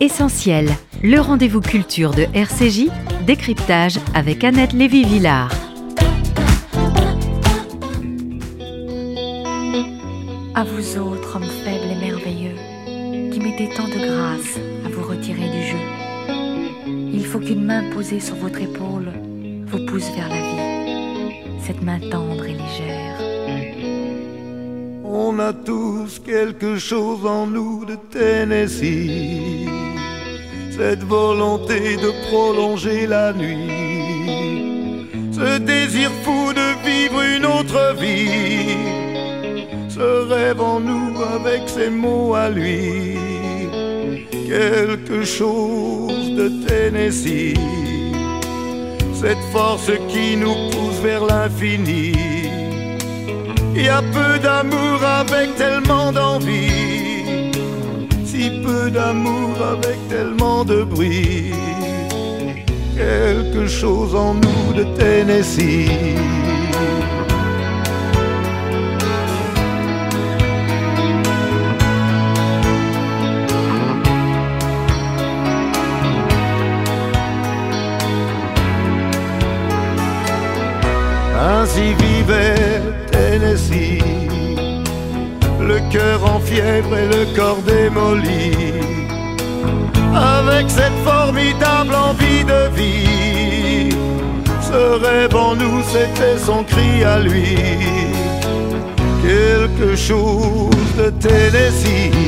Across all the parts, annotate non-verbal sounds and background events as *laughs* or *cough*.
Essentiel, le rendez-vous culture de RCJ, décryptage avec Annette Lévy-Villard. À vous autres, hommes faibles et merveilleux, qui mettez tant de grâce à vous retirer du jeu. Il faut qu'une main posée sur votre épaule vous pousse vers la vie, cette main tendre et légère. On a tous quelque chose en nous de Tennessee, cette volonté de prolonger la nuit, ce désir fou de vivre une autre vie. Ce rêve en nous avec ses mots à lui, quelque chose de Tennessee, cette force qui nous pousse vers l'infini. Il y a peu d'amour avec tellement d'envie, si peu d'amour avec tellement de bruit, quelque chose en nous de Tennessee. Ainsi vivait cœur en fièvre et le corps démoli, avec cette formidable envie de vie. Ce rêve en nous, c'était son cri à lui, quelque chose de Tennessee.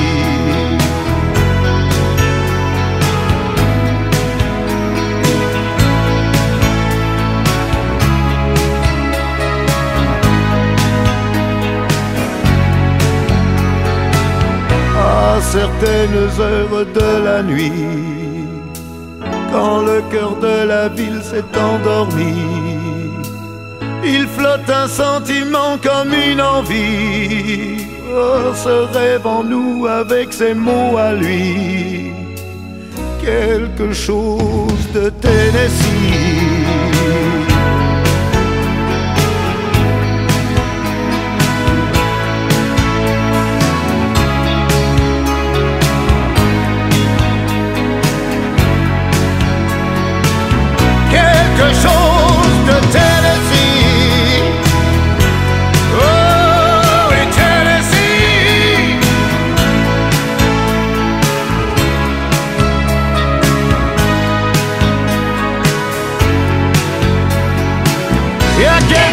Certaines heures de la nuit, quand le cœur de la ville s'est endormi, il flotte un sentiment comme une envie. Oh, ce rêve en nous avec ses mots à lui, quelque chose de Tennessee.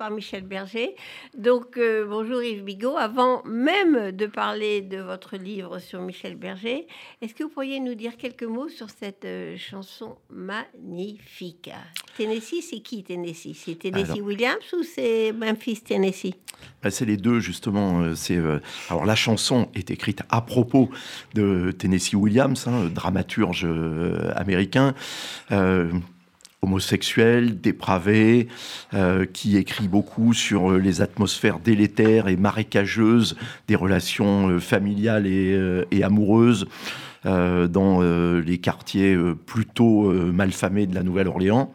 par Michel Berger. Donc euh, bonjour Yves Bigot. Avant même de parler de votre livre sur Michel Berger, est-ce que vous pourriez nous dire quelques mots sur cette euh, chanson magnifique? Tennessee, c'est qui Tennessee? C'est Tennessee Williams ou c'est Memphis Tennessee? Bah, C'est les deux justement. C'est alors la chanson est écrite à propos de Tennessee Williams, hein, dramaturge américain homosexuel, dépravé, euh, qui écrit beaucoup sur euh, les atmosphères délétères et marécageuses des relations euh, familiales et, amoureuses dans les quartiers plutôt malfamés de la Nouvelle-Orléans.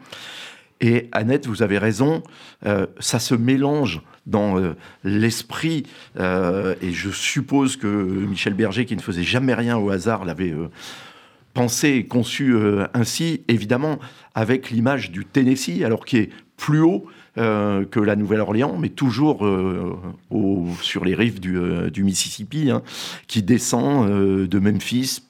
Et Annette, vous avez raison, ça se mélange dans l'esprit, et je suppose que Michel Berger, qui ne faisait jamais rien au hasard, l'avait pensé et conçu ainsi, évidemment, avec l'image du Tennessee, alors qui est plus haut que la Nouvelle-Orléans, mais toujours sur les rives du, Mississippi, hein, qui descend de Memphis,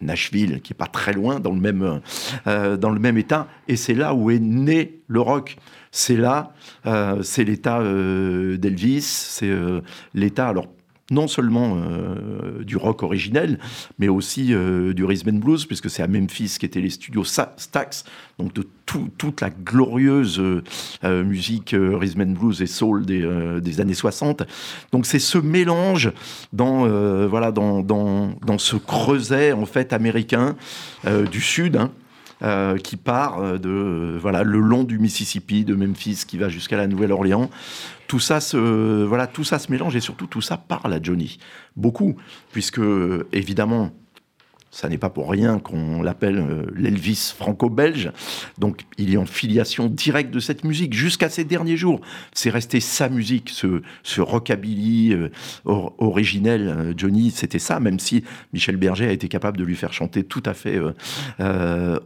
Nashville, qui est pas très loin, dans le même, dans le même état, et c'est là où est né le rock. C'est là, c'est l'état d'Elvis, c'est l'état, alors non seulement euh, du rock originel, mais aussi euh, du rhythm and blues, puisque c'est à Memphis qu'étaient les studios Stax, donc de toute la glorieuse euh, musique rhythm and blues et soul des, années 60. Donc c'est ce mélange dans, voilà, dans, dans, dans, ce creuset en fait américain du Sud, hein, euh, qui part euh, de euh, voilà le long du Mississippi, de Memphis, qui va jusqu'à la Nouvelle-Orléans. Tout ça se voilà, tout ça se mélange et surtout tout ça parle à Johnny beaucoup, puisque évidemment ça n'est pas pour rien qu'on l'appelle euh, l'Elvis franco-belge. Donc il est en filiation directe de cette musique jusqu'à ses derniers jours. C'est resté sa musique, ce, ce rockabilly euh, originel. Euh, Johnny, c'était ça, même si Michel Berger a été capable de lui faire chanter tout à fait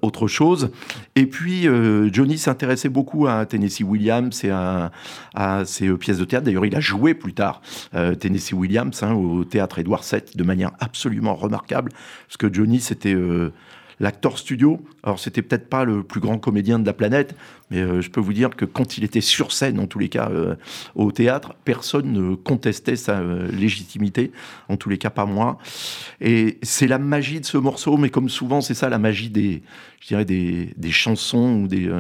autre chose. Et puis Johnny s'intéressait beaucoup à Tennessee Williams et à, à ses pièces de théâtre. D'ailleurs, il a joué plus tard Tennessee Williams hein, au théâtre Édouard VII de manière absolument remarquable, parce que Johnny, c'était euh, l'acteur studio. Alors, c'était peut-être pas le plus grand comédien de la planète, mais euh, je peux vous dire que quand il était sur scène, en tous les cas, euh, au théâtre, personne ne contestait sa légitimité, en tous les cas pas moi. Et c'est la magie de ce morceau, mais comme souvent, c'est ça la magie des, je dirais, des, chansons ou des,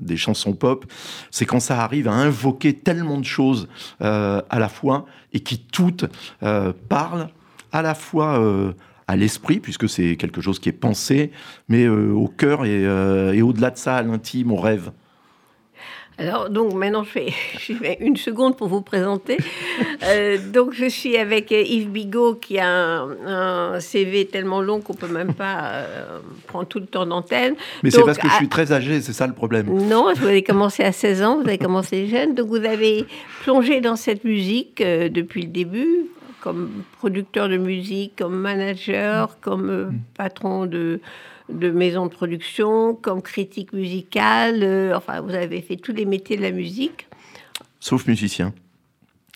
des chansons pop. C'est quand ça arrive à invoquer tellement de choses à la fois et qui toutes parlent à la fois à l'esprit, puisque c'est quelque chose qui est pensé, mais euh, au cœur euh, et, au-delà de ça, à l'intime, au rêve. Alors, donc maintenant, je fais, *laughs* je une seconde pour vous présenter. Euh, donc, je suis avec Yves Bigot, qui a un, CV tellement long qu'on peut même pas prendre tout le temps d'antenne. Mais c'est parce que je suis très âgé, c'est ça le problème. Non, vous avez commencé à 16 ans, vous avez commencé jeune, donc vous avez plongé dans cette musique depuis le début comme producteur de musique, comme manager, mm. comme euh, mm. patron de, de maison de production, comme critique musicale. Euh, enfin, vous avez fait tous les métiers de la musique. Sauf musicien.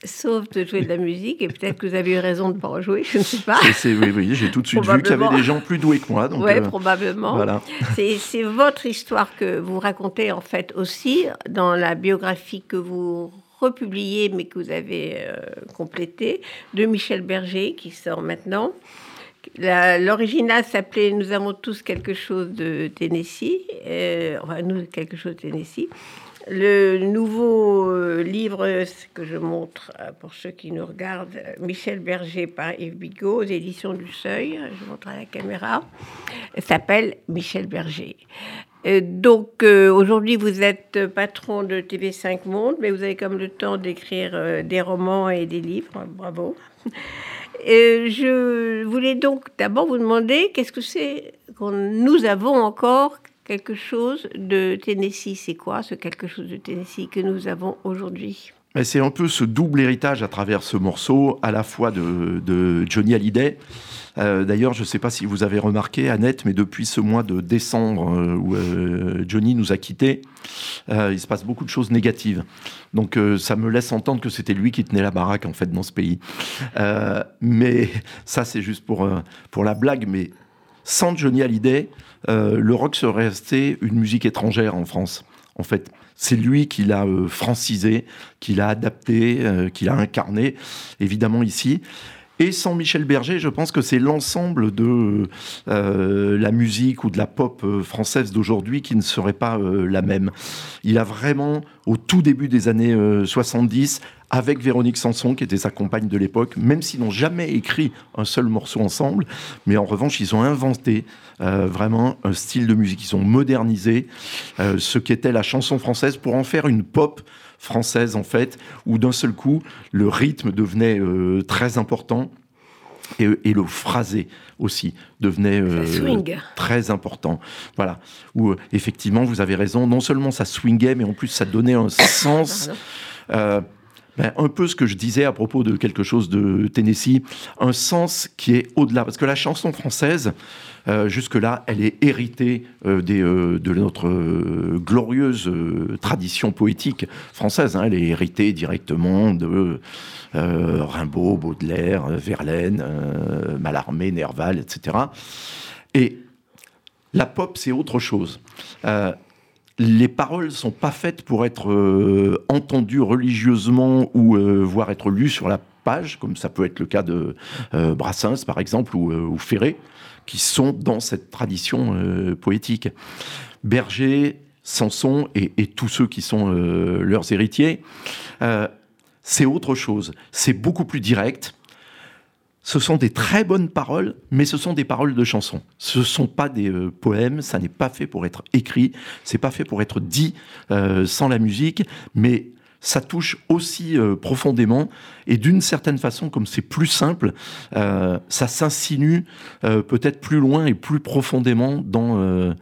Sauf de jouer de la musique, et peut-être que vous avez eu raison de ne pas en jouer, je ne sais pas. oui, oui j'ai tout de suite vu qu'il y avait des gens plus doués que moi. Oui, euh, probablement. Voilà. C'est votre histoire que vous racontez en fait aussi dans la biographie que vous republié, mais que vous avez euh, complété, de Michel Berger, qui sort maintenant. L'original s'appelait Nous avons tous quelque chose de Tennessee, euh, enfin nous quelque chose de Tennessee. Le nouveau euh, livre que je montre pour ceux qui nous regardent, Michel Berger par Yves Bigot, aux éditions du Seuil, je montre à la caméra, s'appelle Michel Berger. Donc euh, aujourd'hui, vous êtes patron de TV5 Monde, mais vous avez comme le temps d'écrire euh, des romans et des livres. Bravo. je voulais donc d'abord vous demander qu'est-ce que c'est que nous avons encore quelque chose de Tennessee? C'est quoi ce quelque chose de Tennessee que nous avons aujourd'hui? C'est un peu ce double héritage à travers ce morceau, à la fois de, Johnny Hallyday, euh, d'ailleurs, je ne sais pas si vous avez remarqué, Annette, mais depuis ce mois de décembre euh, où euh, Johnny nous a quittés, il se passe beaucoup de choses négatives. Donc ça me laisse entendre que c'était lui qui tenait la baraque en fait dans ce pays. mais ça, c'est juste pour, pour la blague. Mais sans Johnny Hallyday, le rock serait resté une musique étrangère en France. En fait, c'est lui qui l'a francisé, qui l'a adapté, qui l'a incarné, évidemment ici. Et sans Michel Berger, je pense que c'est l'ensemble de euh, la musique ou de la pop euh, française d'aujourd'hui qui ne serait pas euh, la même. Il a vraiment, au tout début des années 70, avec Véronique Sanson, qui était sa compagne de l'époque, même s'ils n'ont jamais écrit un seul morceau ensemble, mais en revanche, ils ont inventé vraiment un style de musique. Ils ont modernisé ce qu'était la chanson française pour en faire une pop française en fait, où d'un seul coup, le rythme devenait euh, très important. Et, le phrasé aussi devenait euh, très important. Voilà. Où euh, effectivement, vous avez raison, non seulement ça swingait, mais en plus ça donnait un *coughs* sens ben, un peu ce que je disais à propos de quelque chose de Tennessee, un sens qui est au-delà. Parce que la chanson française, euh, jusque-là, elle est héritée euh, des, euh, de notre glorieuse tradition poétique française. Hein. Elle est héritée directement de Rimbaud, Baudelaire, Verlaine, Mallarmé, Nerval, etc. Et la pop, c'est autre chose les paroles sont pas faites pour être euh, entendues religieusement ou euh, voire être lues sur la page, comme ça peut être le cas de euh, Brassens par exemple ou, Ferré, qui sont dans cette tradition poétique. Berger, Samson et, et, tous ceux qui sont leurs héritiers, c'est autre chose. C'est beaucoup plus direct ce sont des très bonnes paroles, mais ce sont des paroles de chansons. Ce sont pas des euh, poèmes, ça n'est pas fait pour être écrit, c'est pas fait pour être dit euh, sans la musique, mais ça touche aussi euh, profondément et d'une certaine façon, comme c'est plus simple, euh, ça s'insinue euh, peut-être plus loin et plus profondément dans,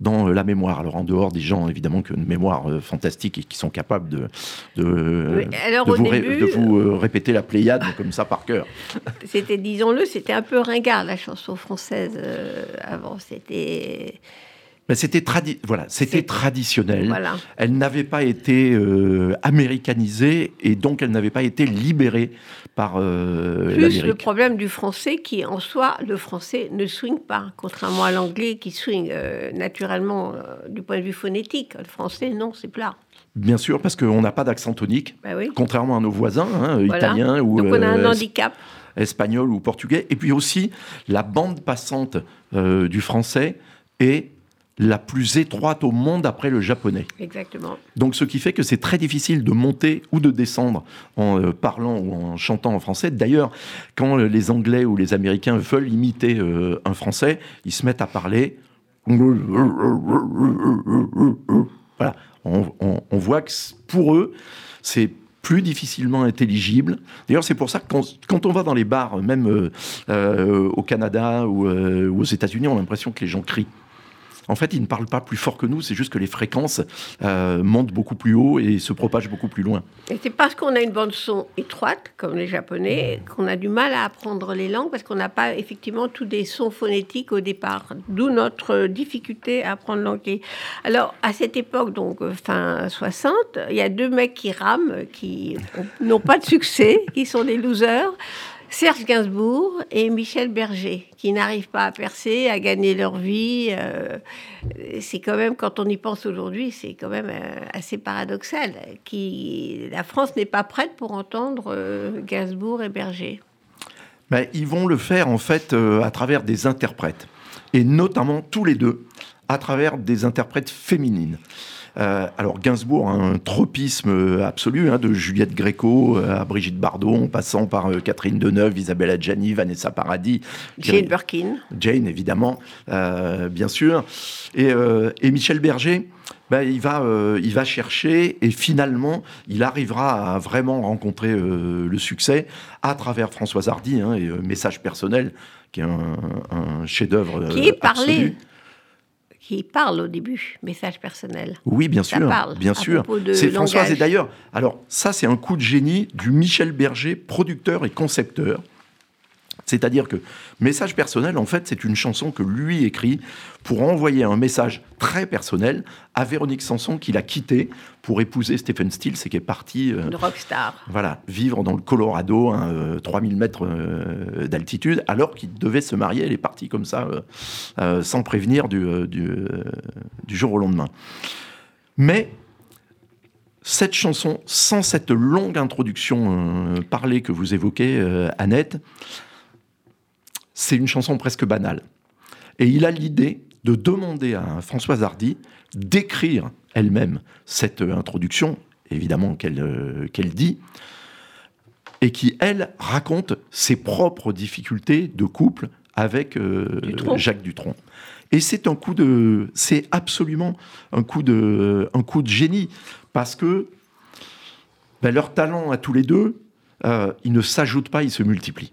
dans la mémoire. Alors en dehors des gens évidemment qui ont une mémoire fantastique et qui sont capables de, de, de, vous, répéter la Pléiade *laughs* comme ça par cœur. C'était, disons-le, c'était un peu ringard la chanson française avant. C'était c'était voilà, c'était traditionnel. Elle n'avait pas été euh, américanisée et donc elle n'avait pas été libérée par euh, Plus le problème du français qui, en soi, le français ne swing pas, contrairement à l'anglais qui swing euh, naturellement du point de vue phonétique. Le français, non, c'est plat. Bien sûr, parce qu'on n'a pas d'accent tonique, bah contrairement à nos voisins, hein, italiens ou donc on a un handicap. espagnol ou portugais. Et puis aussi, la bande passante du français est la plus étroite au monde après le japonais. Exactement. Donc ce qui fait que c'est très difficile de monter ou de descendre en euh, parlant ou en chantant en français. D'ailleurs, quand euh, les Anglais ou les Américains veulent imiter euh, un Français, ils se mettent à parler. Voilà. On, voit que pour eux, c'est plus difficilement intelligible. D'ailleurs, c'est pour ça que quand, on va dans les bars, même au Canada ou aux États-Unis, on a l'impression que les gens crient. En fait, ils ne parlent pas plus fort que nous, c'est juste que les fréquences euh, montent beaucoup plus haut et se propagent beaucoup plus loin. Et c'est parce qu'on a une bande son étroite, comme les Japonais, qu'on a du mal à apprendre les langues, parce qu'on n'a pas effectivement tous des sons phonétiques au départ, d'où notre difficulté à apprendre l'anglais. Alors, à cette époque, donc euh, fin 60, il y a deux mecs qui rament, qui n'ont pas de succès, qui sont des losers. Serge Gainsbourg et Michel Berger, qui n'arrivent pas à percer, à gagner leur vie. Euh, c'est quand même, quand on y pense aujourd'hui, c'est quand même euh, assez paradoxal. Qui, la France n'est pas prête pour entendre euh, Gainsbourg et Berger. Mais ils vont le faire en fait à travers des interprètes, et notamment tous les deux à travers des interprètes féminines. Euh, alors Gainsbourg, un tropisme absolu, hein, de Juliette Gréco euh, à Brigitte Bardot, en passant par euh, Catherine Deneuve, Isabelle Adjani, Vanessa Paradis. Jane Birkin. Jane, évidemment, bien sûr. Et, Michel Berger, ben, il, va, il va chercher et finalement, il arrivera à vraiment rencontrer le succès à travers Françoise Hardy hein, et Message personnel, qui est un, chef-d'œuvre. Qui est parlé qui parle au début, message personnel. Oui, bien sûr, bien sûr. C'est Françoise et d'ailleurs, alors ça c'est un coup de génie du Michel Berger, producteur et concepteur. C'est-à-dire que Message personnel, en fait, c'est une chanson que lui écrit pour envoyer un message très personnel à Véronique Sanson qu'il a quitté pour épouser Stephen Stills et qui est parti... Euh, rockstar. Voilà, vivre dans le Colorado, 3000 hein, euh, mètres euh, d'altitude, alors qu'il devait se marier. Elle est partie comme ça, sans prévenir du, du, du jour au lendemain. Mais cette chanson, sans cette longue introduction parlée que vous évoquez, Annette, c'est une chanson presque banale. Et il a l'idée de demander à Françoise Hardy d'écrire elle-même cette introduction, évidemment qu'elle euh, qu'elle dit, et qui, elle, raconte ses propres difficultés de couple avec euh, Jacques Dutronc. Et c'est un coup de, c'est absolument un coup de, un coup de génie parce que ben, leur talent à tous les deux, euh, ils ne s'ajoutent pas, ils se multiplient.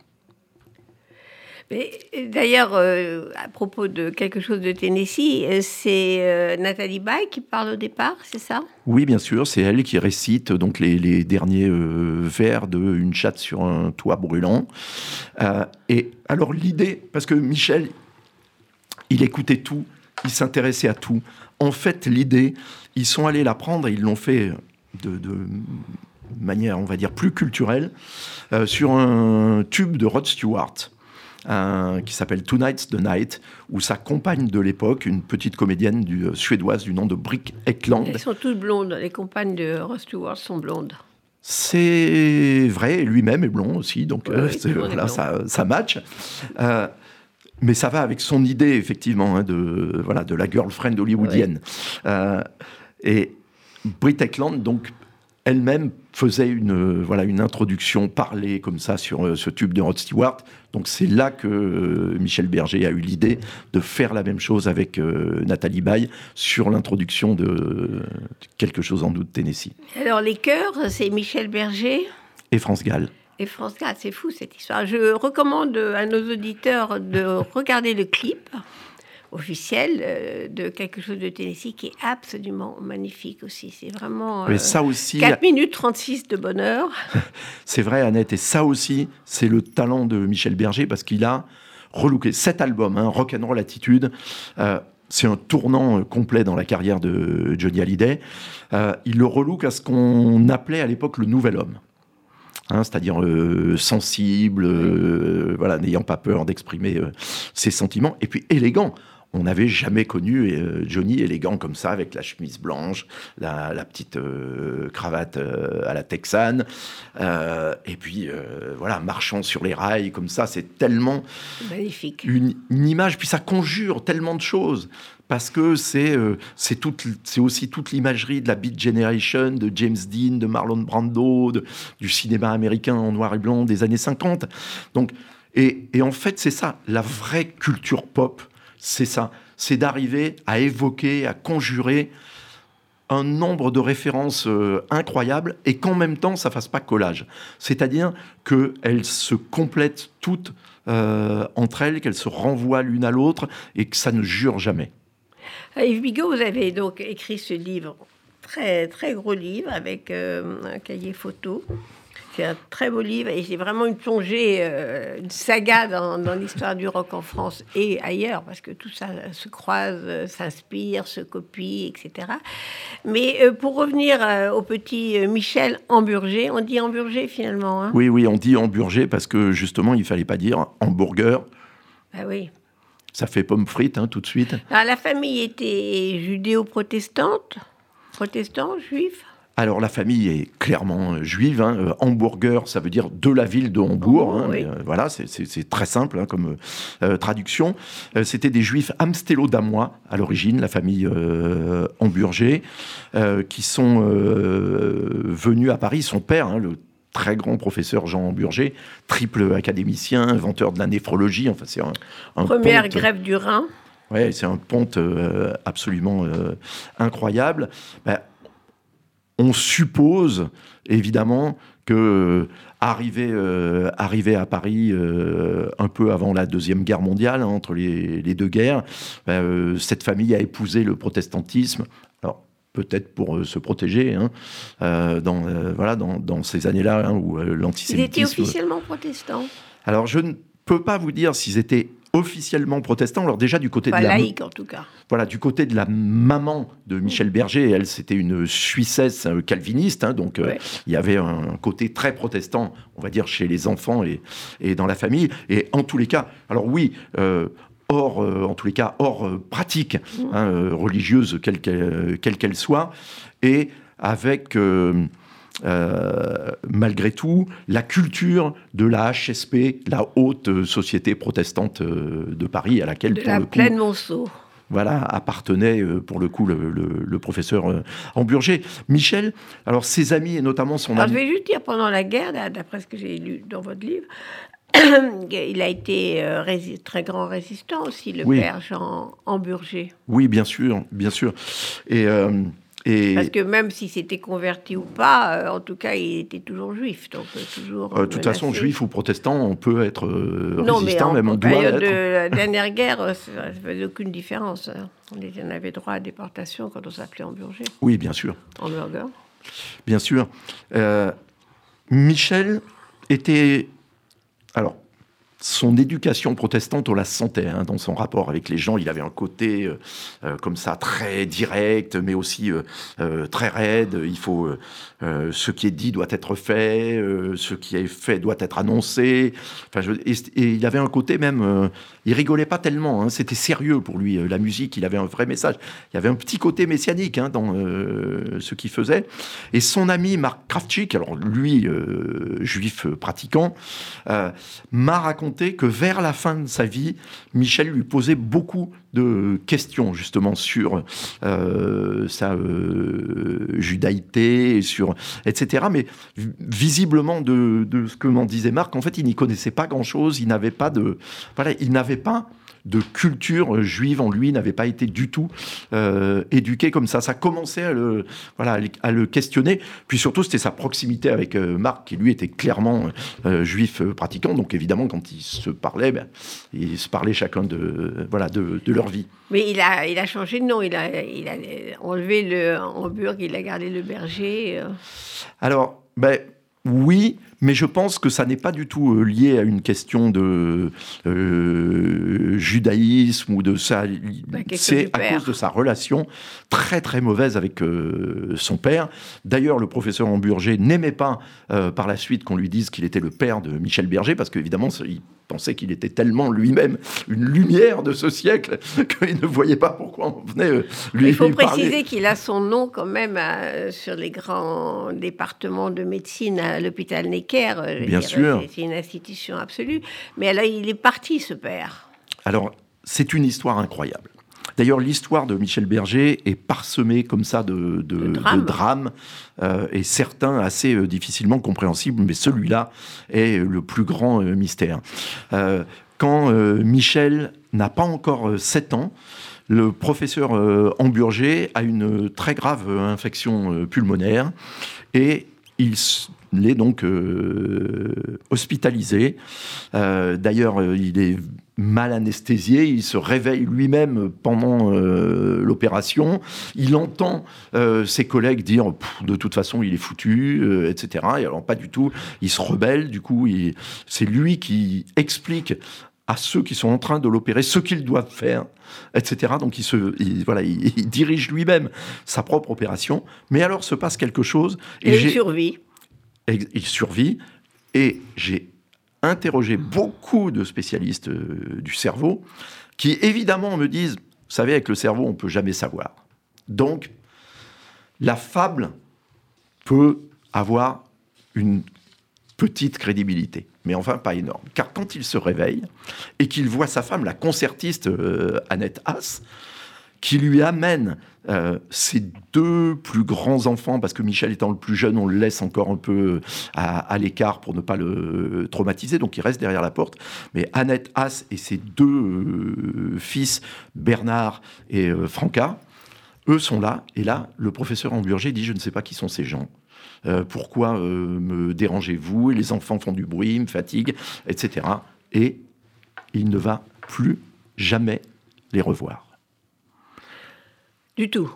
D'ailleurs, euh, à propos de quelque chose de Tennessee, euh, c'est euh, Nathalie Baye qui parle au départ, c'est ça? Oui, bien sûr, c'est elle qui récite donc les, derniers vers de Une chatte sur un toit brûlant. et alors l'idée, parce que Michel, il écoutait tout, il s'intéressait à tout. En fait, l'idée, ils sont allés la prendre et ils l'ont fait de manière, on va dire, plus culturelle, sur un tube de Rod Stewart qui s'appelle Tonight's the Night, où sa compagne de l'époque, une petite comédienne du, euh, suédoise du nom de Brick Ekland. Elles sont toutes blondes, les compagnes de Ross Stewart sont blondes. C'est vrai, lui-même est blond aussi, donc euh, ça, ça match. Euh, mais ça va avec son idée, effectivement, hein, de, voilà, de la girlfriend hollywoodienne. et Britt Ekland, donc, elle-même faisait une, voilà, une introduction parlée comme ça sur euh, ce tube de Rod Stewart. Donc c'est là que euh, Michel Berger a eu l'idée de faire la même chose avec euh, Nathalie Baye sur l'introduction de quelque chose en doute Tennessee. Alors les chœurs, c'est Michel Berger et France Gall. Et France Gall, c'est fou cette histoire. Je recommande à nos auditeurs de regarder le clip officiel euh, de quelque chose de Tennessee qui est absolument magnifique aussi. C'est vraiment Mais ça aussi, 4 minutes 36 de bonheur. *laughs* c'est vrai, Annette. Et ça aussi, c'est le talent de Michel Berger parce qu'il a relooké cet album, hein, Rock and Roll Attitude. Euh, c'est un tournant euh, complet dans la carrière de Johnny Hallyday. il le relook à ce qu'on appelait à l'époque le nouvel homme. Hein, c'est-à-dire sensible, voilà, n'ayant pas peur d'exprimer ses sentiments, et puis élégant on n'avait jamais connu euh, Johnny élégant comme ça, avec la chemise blanche, la, petite euh, cravate euh, à la texane, et puis voilà, marchant sur les rails comme ça, c'est tellement magnifique. Une, image, puis ça conjure tellement de choses. Parce que c'est c'est aussi toute l'imagerie de la Beat Generation, de James Dean, de Marlon Brando, du cinéma américain en noir et blanc des années 50. Donc, et, et en fait, c'est ça, la vraie culture pop, c'est ça, c'est d'arriver à évoquer, à conjurer un nombre de références euh, incroyables et qu'en même temps ça fasse pas collage. C'est-à-dire qu'elles se complètent toutes euh, entre elles, qu'elles se renvoient l'une à l'autre et que ça ne jure jamais. Yves Bigot, vous avez donc écrit ce livre, très très gros livre avec euh, un cahier photo. C'est un très beau livre et c'est vraiment une plongée, euh, une saga dans, l'histoire du rock en France et ailleurs, parce que tout ça se croise, euh, s'inspire, se copie, etc. Mais euh, pour revenir au petit Michel Hamburger, on dit Hamburger finalement. Hein? Oui, oui, on dit Hamburger parce que justement, il fallait pas dire hamburger. Ah oui. Ça fait pomme frite hein, tout de suite. Alors, la famille était judéo-protestante, protestant, juif alors la famille est clairement euh, juive. Hein. Euh, Hamburger, ça veut dire de la ville de Hambourg. Hein. Euh, voilà, c'est très simple hein, comme traduction. C'était des juifs amstello-damois à l'origine, la famille Hamburger, qui sont venus à Paris. Son père, le très grand professeur Jean Hamburger, triple académicien, inventeur de la néphrologie. Enfin, c'est un, première grève du Rhin. Ouais, c'est un ponte absolument incroyable. Ben, on suppose évidemment que euh, arrivé, euh, à Paris euh, un peu avant la deuxième guerre mondiale, hein, entre les, deux guerres, ben, cette famille a épousé le protestantisme. Alors peut-être pour se protéger, hein, dans, voilà, dans, ces années-là hein, où l'antisémitisme. Ils étaient officiellement protestants. Alors je ne peux pas vous dire s'ils étaient officiellement protestant. Alors déjà du côté de la laïque en tout cas. Voilà, du côté de la maman de Michel Berger, elle c'était une Suissesse euh, calviniste, hein, donc euh, il y avait un côté très protestant, on va dire chez les enfants et, et dans la famille. Et en tous les cas, alors oui. Euh, hors, en tous les cas, hors pratique mmh. hein, religieuse, quelle qu'elle soit, et avec euh, malgré tout, la culture de la HSP, la haute société protestante euh, de Paris, à laquelle... De la plaine Monceau. Voilà, appartenait euh, pour le coup le, professeur Hamburger. Michel, alors ses amis et notamment son ami... Je vais juste dire, pendant la guerre, d'après ce que j'ai lu dans votre livre, *coughs* il a été très grand résistant aussi, le père Jean Hamburger. Oui, bien sûr, bien sûr. Et Parce que même si c'était converti ou pas, euh, en tout cas, il était toujours juif. Donc, euh, toujours. Euh, de toute façon, juif ou protestant, on peut être non, résistant, mais en, même on doit période de la *laughs* dernière guerre, ça ne faisait aucune différence. Hein. On avait droit à déportation quand on s'appelait Hamburger. Oui, bien sûr. Hamburger. Bien sûr. Michel était. Alors, son éducation protestante, on la sentait hein, dans son rapport avec les gens. Il avait un côté euh, euh, comme ça très direct, mais aussi euh, très raide. Il faut ce qui est dit doit être fait, ce qui est fait doit être annoncé. Enfin, et, il avait un côté même, il rigolait pas tellement. Hein, C'était sérieux pour lui la musique. Il avait un vrai message. Il y avait un petit côté messianique hein, dans ce qu'il faisait. Et son ami Marc Kravchik, alors lui juif pratiquant, m'a raconté que vers la fin de sa vie, Michel lui posait beaucoup de questions justement sur euh, sa euh, judaïté, sur etc. Mais visiblement de, de ce que m'en disait Marc, en fait, il n'y connaissait pas grand-chose. Il n'avait pas de voilà, il n'avait pas de culture juive en lui n'avait pas été du tout euh, éduqué comme ça. Ça commençait à le, voilà, à le questionner. Puis surtout, c'était sa proximité avec euh, Marc, qui lui était clairement euh, juif pratiquant. Donc évidemment, quand ils se parlaient, ben, ils se parlaient chacun de, voilà, de, leur vie. Mais il a, il a changé de nom. Il a, il a enlevé le Hamburg, il a gardé le berger. Alors, ben, oui, mais je pense que ça n'est pas du tout euh, lié à une question de euh, judaïsme ou de ça. Bah, c'est à cause de sa relation très très mauvaise avec euh, son père. D'ailleurs, le professeur Hamburger n'aimait pas par la suite qu'on lui dise qu'il était le père de Michel Berger, parce qu'évidemment, il pensait qu'il était tellement lui-même une lumière de ce siècle *laughs* qu'il ne voyait pas pourquoi on venait lui lui Il faut préciser qu'il a son nom quand même sur les grands départements de médecine à l'hôpital Necker euh, Bien sûr. C'est une institution absolue. Mais là, il est parti, ce père. Alors, c'est une histoire incroyable. D'ailleurs, l'histoire de Michel Berger est parsemée comme ça de, de, drames, euh, et certains assez euh, difficilement compréhensibles, mais celui-là est le plus grand mystère. quand Michel n'a pas encore 7 ans, le professeur Hamburger a une très grave infection pulmonaire et il est donc euh, hospitalisé. Euh, d'ailleurs, euh, il est mal anesthésié, il se réveille lui-même pendant l'opération, il entend ses collègues dire de toute façon il est foutu, etc. Et alors pas du tout, il se rebelle, du coup c'est lui qui explique à ceux qui sont en train de l'opérer ce qu'ils doivent faire, etc. Donc il, se, voilà, il, dirige lui-même sa propre opération, mais alors se passe quelque chose. Et, et il survit il survit. Et j'ai interrogé beaucoup de spécialistes euh, du cerveau qui, évidemment, me disent, vous savez, avec le cerveau, on ne peut jamais savoir. Donc, la fable peut avoir une petite crédibilité, mais enfin pas énorme. Car quand il se réveille et qu'il voit sa femme, la concertiste euh, Annette Haas, qui lui amène euh, ses deux plus grands enfants, parce que Michel étant le plus jeune, on le laisse encore un peu à, l'écart pour ne pas le traumatiser, donc il reste derrière la porte. Mais Annette Haas et ses deux euh, fils, Bernard et euh, Franca, eux sont là, et là, le professeur Hamburger dit, je ne sais pas qui sont ces gens. pourquoi me dérangez-vous? Et les enfants font du bruit, me fatiguent, etc. Et il ne va plus jamais les revoir. Du tout.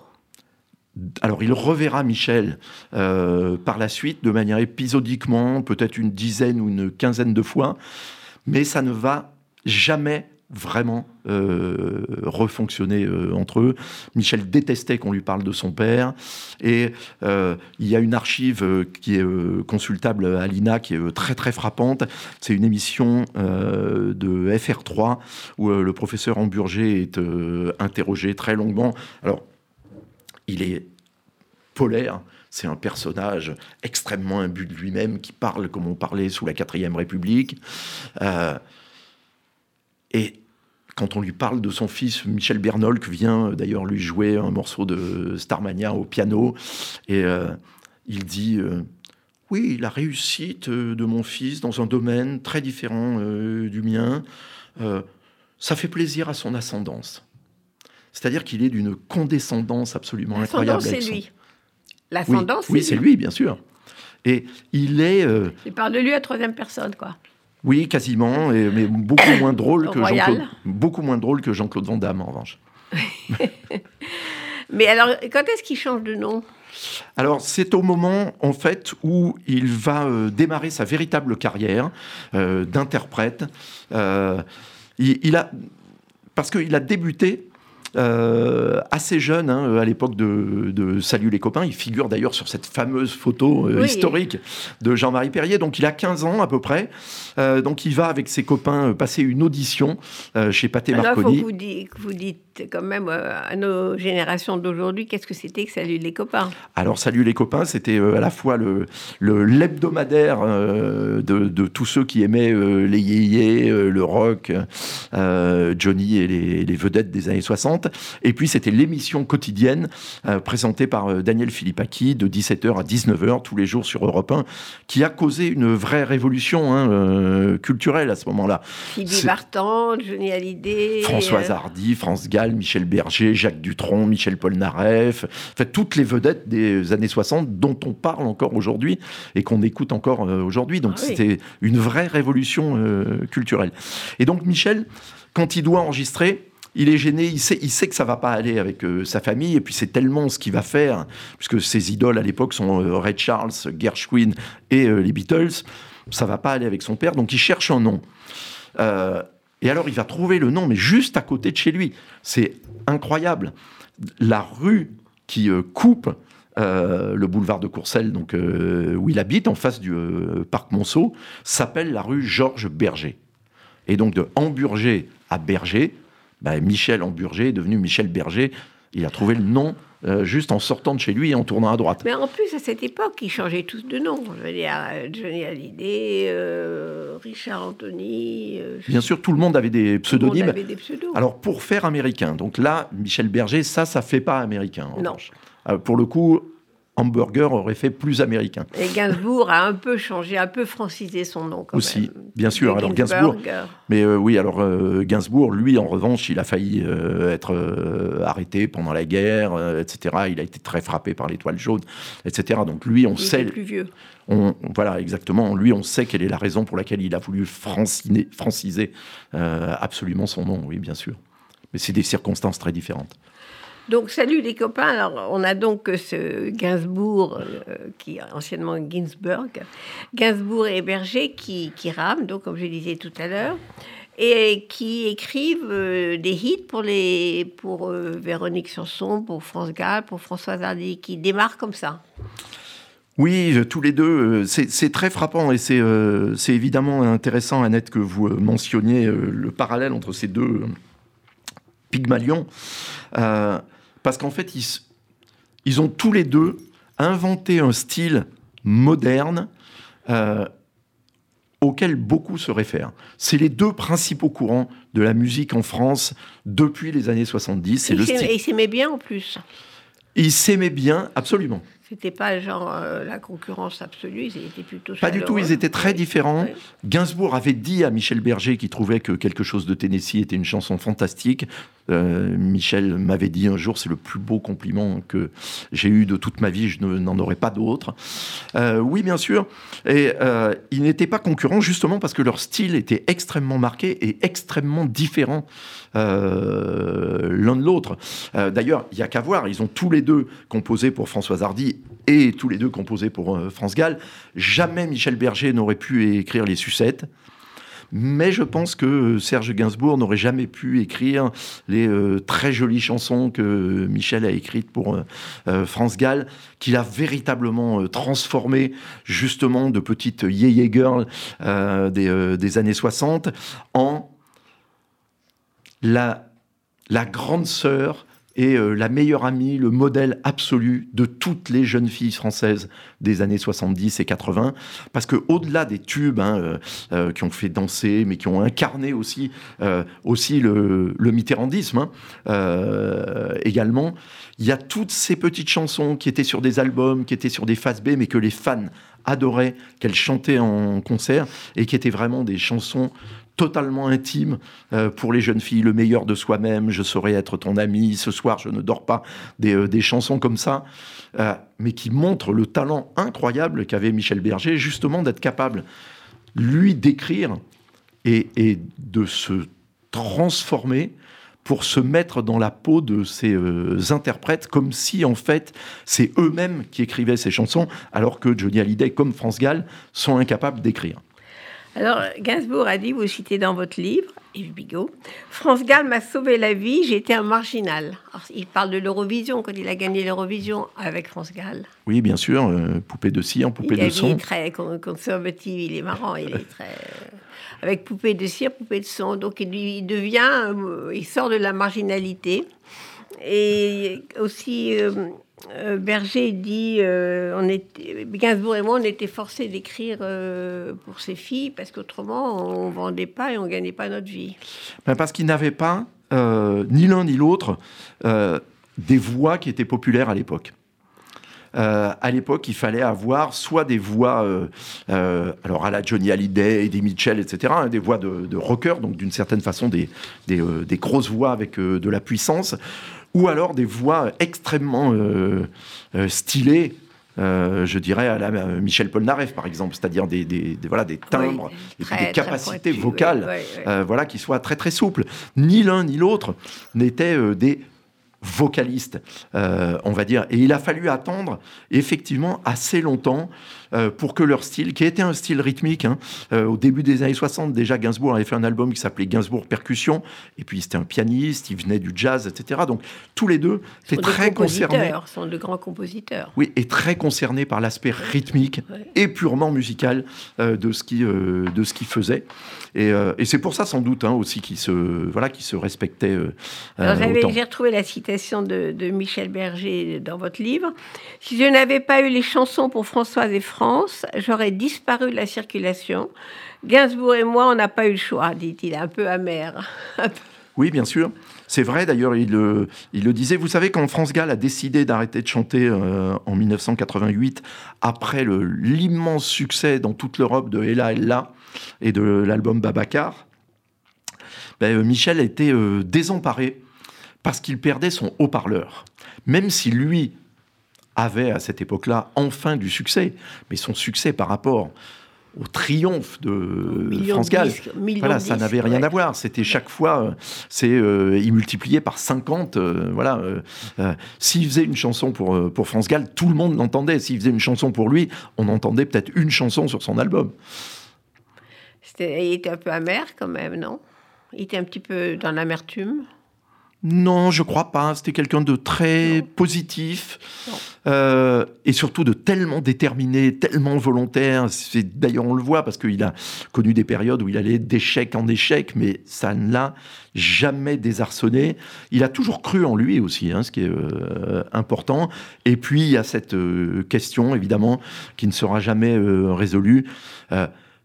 Alors il reverra Michel euh, par la suite de manière épisodiquement, peut-être une dizaine ou une quinzaine de fois, mais ça ne va jamais vraiment euh, refonctionner euh, entre eux. Michel détestait qu'on lui parle de son père. Et il y a une archive qui est consultable à l'INA, qui est très très frappante. C'est une émission de FR3 où le professeur Hamburger est interrogé très longuement. Alors, il est polaire. C'est un personnage extrêmement imbu de lui-même qui parle comme on parlait sous la quatrième République. Et quand on lui parle de son fils, Michel Bernol, qui vient d'ailleurs lui jouer un morceau de Starmania au piano, et euh, il dit euh, Oui, la réussite euh, de mon fils dans un domaine très différent du mien, ça fait plaisir à son ascendance. C'est-à-dire qu'il est d'une condescendance absolument incroyable. C'est lui. L'ascendant, oui, c'est lui, bien sûr. Et il est. Euh, il parle de lui à troisième personne, quoi. Oui, quasiment, mais beaucoup moins drôle que Jean-Claude. Beaucoup moins drôle que Jean-Claude Van Damme, en revanche. *laughs* mais alors, quand est-ce qu'il change de nom? Alors c'est au moment en fait où il va euh, démarrer sa véritable carrière euh, d'interprète. il, a parce qu'il a débuté euh, assez jeune, hein, à l'époque de, Salut les copains. Il figure d'ailleurs sur cette fameuse photo euh, historique de Jean-Marie Perrier. Donc il a 15 ans à peu près. Euh, donc il va avec ses copains passer une audition chez Pathé Marconi. Il faut que vous dites quand même euh, à nos générations d'aujourd'hui, qu'est-ce que c'était que Salut les copains? Alors Salut les copains, c'était euh, à la fois le, l'hebdomadaire euh, de, tous ceux qui aimaient les yéyés, le rock, Johnny et les, vedettes des années 60. Et puis c'était l'émission quotidienne présentée par Daniel Philippaki de 17h à 19h tous les jours sur Europe 1, qui a causé une vraie révolution hein, culturelle à ce moment-là. Philippe Barton, Johnny Hallyday, Françoise Hardy, France Gall, Michel Berger, Jacques Dutronc, Michel Polnareff, fait, toutes les vedettes des années 60 dont on parle encore aujourd'hui et qu'on écoute encore euh, aujourd'hui. Donc ah c'était une vraie révolution euh, culturelle. Et donc Michel, quand il doit enregistrer, il est gêné, il sait, que ça va pas aller avec euh, sa famille, et puis c'est tellement ce qu'il va faire, puisque ses idoles à l'époque sont Ray Charles, Gershwin et les Beatles, ça va pas aller avec son père, donc il cherche un nom. Et alors, il va trouver le nom, mais juste à côté de chez lui. C'est incroyable. La rue qui euh, coupe euh, le boulevard de Courcelles, donc, euh, où il habite, en face du parc Monceau, s'appelle la rue Georges Berger. Et donc, de Hamburger à Berger, ben, Michel Hamburger est devenu Michel Berger. Il a trouvé le nom euh, juste en sortant de chez lui et en tournant à droite. Mais en plus, à cette époque, ils changeaient tous de nom. Je veux dire, euh, Johnny Hallyday, euh, Richard Anthony. Bien sûr, tout le monde avait des pseudonymes. Avait des pseudos. Alors, pour faire américain, donc là, Michel Berger, ça, ça fait pas américain. non. pour le coup, hamburger aurait fait plus américain. Et Gainsbourg a un peu changé, un peu francisé son nom. Quand Aussi, bien sûr. Alors Gainsbourg, mais euh, oui, alors euh, Gainsbourg, lui, en revanche, il a failli euh, être arrêté pendant la guerre, etc. Il a été très frappé par l'étoile jaune, etc. Donc lui, on sait. plus vieux. On, voilà, exactement. Lui, on sait quelle est la raison pour laquelle il a voulu franciser absolument son nom. Oui, bien sûr. Mais c'est des circonstances très différentes. Donc, salut les copains. Alors, on a donc ce Gainsbourg, euh, qui anciennement Ginsburg, Gainsbourg et Berger qui, qui rament, donc, comme je disais tout à l'heure, et qui écrivent euh, des hits pour, les, pour euh, Véronique Sanson, pour France Gall, pour Françoise Hardy, qui démarrent comme ça. Oui, tous les deux, c'est très frappant et c'est évidemment intéressant, Annette, que vous mentionniez le parallèle entre ces deux Pygmalions. Parce qu'en fait, ils, ont tous les deux inventé un style moderne euh, auquel beaucoup se réfèrent. C'est les deux principaux courants de la musique en France depuis les années 70. Et ils s'aimaient bien en plus. Ils s'aimaient bien, absolument. C'était pas genre euh, la concurrence absolue, ils étaient plutôt. Pas du tout, ils étaient très différents. Gainsbourg avait dit à Michel Berger qu'il trouvait que quelque chose de Tennessee était une chanson fantastique. Euh, Michel m'avait dit un jour, c'est le plus beau compliment que j'ai eu de toute ma vie, je n'en aurais pas d'autre. Euh, oui, bien sûr. Et ils n'étaient pas concurrents justement parce que leur style était extrêmement marqué et extrêmement différent l'un de l'autre. D'ailleurs, il y a qu'à voir, ils ont tous les deux composé pour Françoise Hardy et tous les deux composés pour euh, France Gall. Jamais Michel Berger n'aurait pu écrire Les Sucettes. Mais je pense que Serge Gainsbourg n'aurait jamais pu écrire les euh, très jolies chansons que Michel a écrites pour euh, France Gall, qu'il a véritablement transformé justement de petites yéyé girls des, des, années 60 en la grande sœur et euh, la meilleure amie, le modèle absolu de toutes les jeunes filles françaises des années 70 et 80. Parce que au-delà des tubes hein, euh, euh, qui ont fait danser, mais qui ont incarné aussi, aussi le, mitterrandisme hein, également, il y a toutes ces petites chansons qui étaient sur des albums, qui étaient sur des faces B, mais que les fans adoraient, qu'elles chantaient en concert, et qui étaient vraiment des chansons totalement intime euh, pour les jeunes filles, le meilleur de soi-même, je saurais être ton ami, ce soir je ne dors pas, des, euh, des chansons comme ça, euh, mais qui montrent le talent incroyable qu'avait Michel Berger, justement d'être capable, lui, d'écrire et, de se transformer pour se mettre dans la peau de ces interprètes, comme si en fait c'est eux-mêmes qui écrivaient ces chansons, alors que Johnny Hallyday comme France Gall sont incapables d'écrire. Alors, Gainsbourg a dit, vous citez dans votre livre, Yves Bigot, France Gall m'a sauvé la vie, j'étais un marginal. Alors, il parle de l'Eurovision, quand il a gagné l'Eurovision avec France Gall. Oui, bien sûr, euh, poupée de cire, poupée il de son. Il est très conservatif, il est marrant, il est très... Avec poupée de cire, poupée de son. Donc, il, il devient, euh, il sort de la marginalité. Et aussi... Euh, euh, Berger dit, euh, on était, Gainsbourg et moi, on était forcés d'écrire euh, pour ses filles parce qu'autrement, on vendait pas et on gagnait pas notre vie. Ben parce qu'ils n'avaient pas, ni l'un ni l'autre, des voix qui étaient populaires à l'époque. À l'époque, il fallait avoir soit des voix, alors à la Johnny Hallyday, Eddie Mitchell, etc., hein, des voix de, de rocker, donc d'une certaine façon des, des grosses voix avec de la puissance, ou alors des voix extrêmement euh, euh, stylées. Euh, je dirais à la Michel Polnareff par exemple, c'est-à-dire des, des, des, voilà, des timbres oui, très, et des capacités pointu, vocales oui, oui, voilà, qui soient très très souples. Ni l'un ni l'autre n'étaient des vocalistes, on va dire. Et il a fallu attendre effectivement assez longtemps euh, pour que leur style, qui était un style rythmique, hein, euh, au début des années 60, déjà Gainsbourg avait fait un album qui s'appelait Gainsbourg Percussion, et puis c'était un pianiste, il venait du jazz, etc. Donc tous les deux étaient très concernés. sont de grands compositeurs. Oui, et très concernés par l'aspect rythmique ouais. et purement musical euh, de ce qui euh, de ce qu'ils faisaient. Et, euh, et c'est pour ça sans doute hein, aussi qu'ils se voilà qu'ils se respectaient. euh, euh, j'ai retrouvé la de, Michel Berger dans votre livre. Si je n'avais pas eu les chansons pour Françoise et France, j'aurais disparu de la circulation. Gainsbourg et moi, on n'a pas eu le choix, dit-il, un peu amer. *laughs* Oui, bien sûr. C'est vrai, d'ailleurs, il, euh, le disait. Vous savez, quand France Gall a décidé d'arrêter de chanter euh, en 1988, après l'immense succès dans toute l'Europe de Ella Ella et de l'album Babacar, ben, Michel a été euh, désemparé parce qu'il perdait son haut-parleur. Même si lui avait à cette époque-là enfin du succès, mais son succès par rapport au triomphe de millions France Gall. Voilà, ça n'avait rien ouais. à voir. C'était chaque fois, c'est euh, il multipliait par 50. Euh, voilà, euh, s'il faisait une chanson pour pour France Gall, tout le monde l'entendait. S'il faisait une chanson pour lui, on entendait peut-être une chanson sur son album. il était un peu amer quand même, non? Il était un petit peu dans l'amertume? Non, je crois pas. C'était quelqu'un de très non. positif euh, et surtout de tellement déterminé, tellement volontaire. D'ailleurs, on le voit parce qu'il a connu des périodes où il allait d'échec en échec, mais ça ne l'a jamais désarçonné. Il a toujours cru en lui aussi, hein, ce qui est euh, important. Et puis, il y a cette euh, question, évidemment, qui ne sera jamais euh, résolue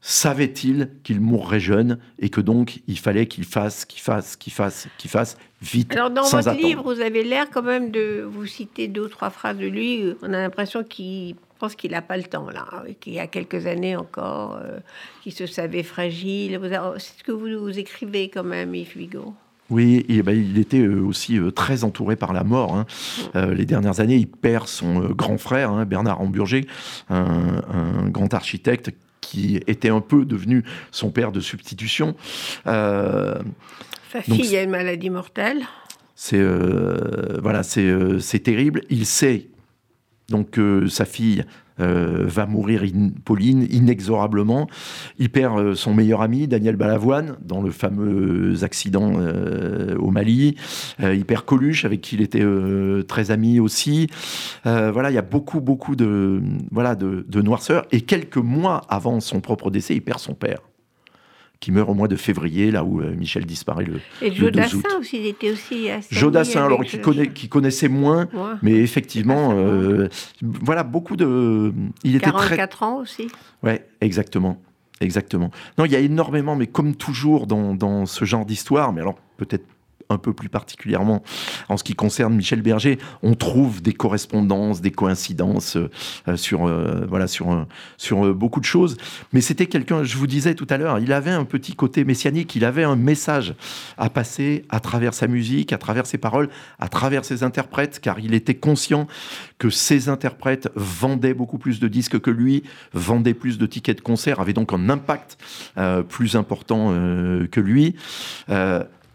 savait-il qu'il mourrait jeune et que donc il fallait qu'il fasse, qu'il fasse, qu'il fasse, qu'il fasse vite. Alors dans sans votre attendre. livre, vous avez l'air quand même de vous citer deux ou trois phrases de lui. On a l'impression qu'il pense qu'il n'a pas le temps là, qu'il y a quelques années encore, euh, qu'il se savait fragile. C'est ce que vous, vous écrivez quand même, Yves Bigot. Oui, et ben, il était aussi euh, très entouré par la mort. Hein. Euh, les dernières années, il perd son euh, grand frère, hein, Bernard Hamburger, un, un, grand architecte qui était un peu devenu son père de substitution. Euh, Sa fille donc, a une maladie mortelle. C'est euh, voilà, c'est euh, terrible. Il sait donc sa fille euh, va mourir in, Pauline inexorablement. Il perd euh, son meilleur ami Daniel Balavoine dans le fameux accident euh, au Mali. il perd Coluche avec qui il était très ami aussi. voilà, il y a beaucoup beaucoup de voilà de, de noirceur. Et quelques mois avant son propre décès, il perd son père qui meurt au mois de février, là où euh, Michel disparaît le, Et le 2 Jodassin août. aussi, il était aussi assez Jodassin, alors qui, connaît, qui, connaissait moins, ouais. mais effectivement, euh, voilà, beaucoup de... Il 44 était très... ans aussi Ouais, exactement. Exactement. Non, il y a énormément, mais comme toujours dans, dans ce genre d'histoire, mais alors peut-être un peu plus particulièrement en ce qui concerne Michel Berger, on trouve des correspondances, des coïncidences euh, sur, euh, voilà, sur, sur euh, beaucoup de choses. Mais c'était quelqu'un, je vous disais tout à l'heure, il avait un petit côté messianique, il avait un message à passer à travers sa musique, à travers ses paroles, à travers ses interprètes, car il était conscient que ses interprètes vendaient beaucoup plus de disques que lui, vendaient plus de tickets de concert, avaient donc un impact plus important que lui.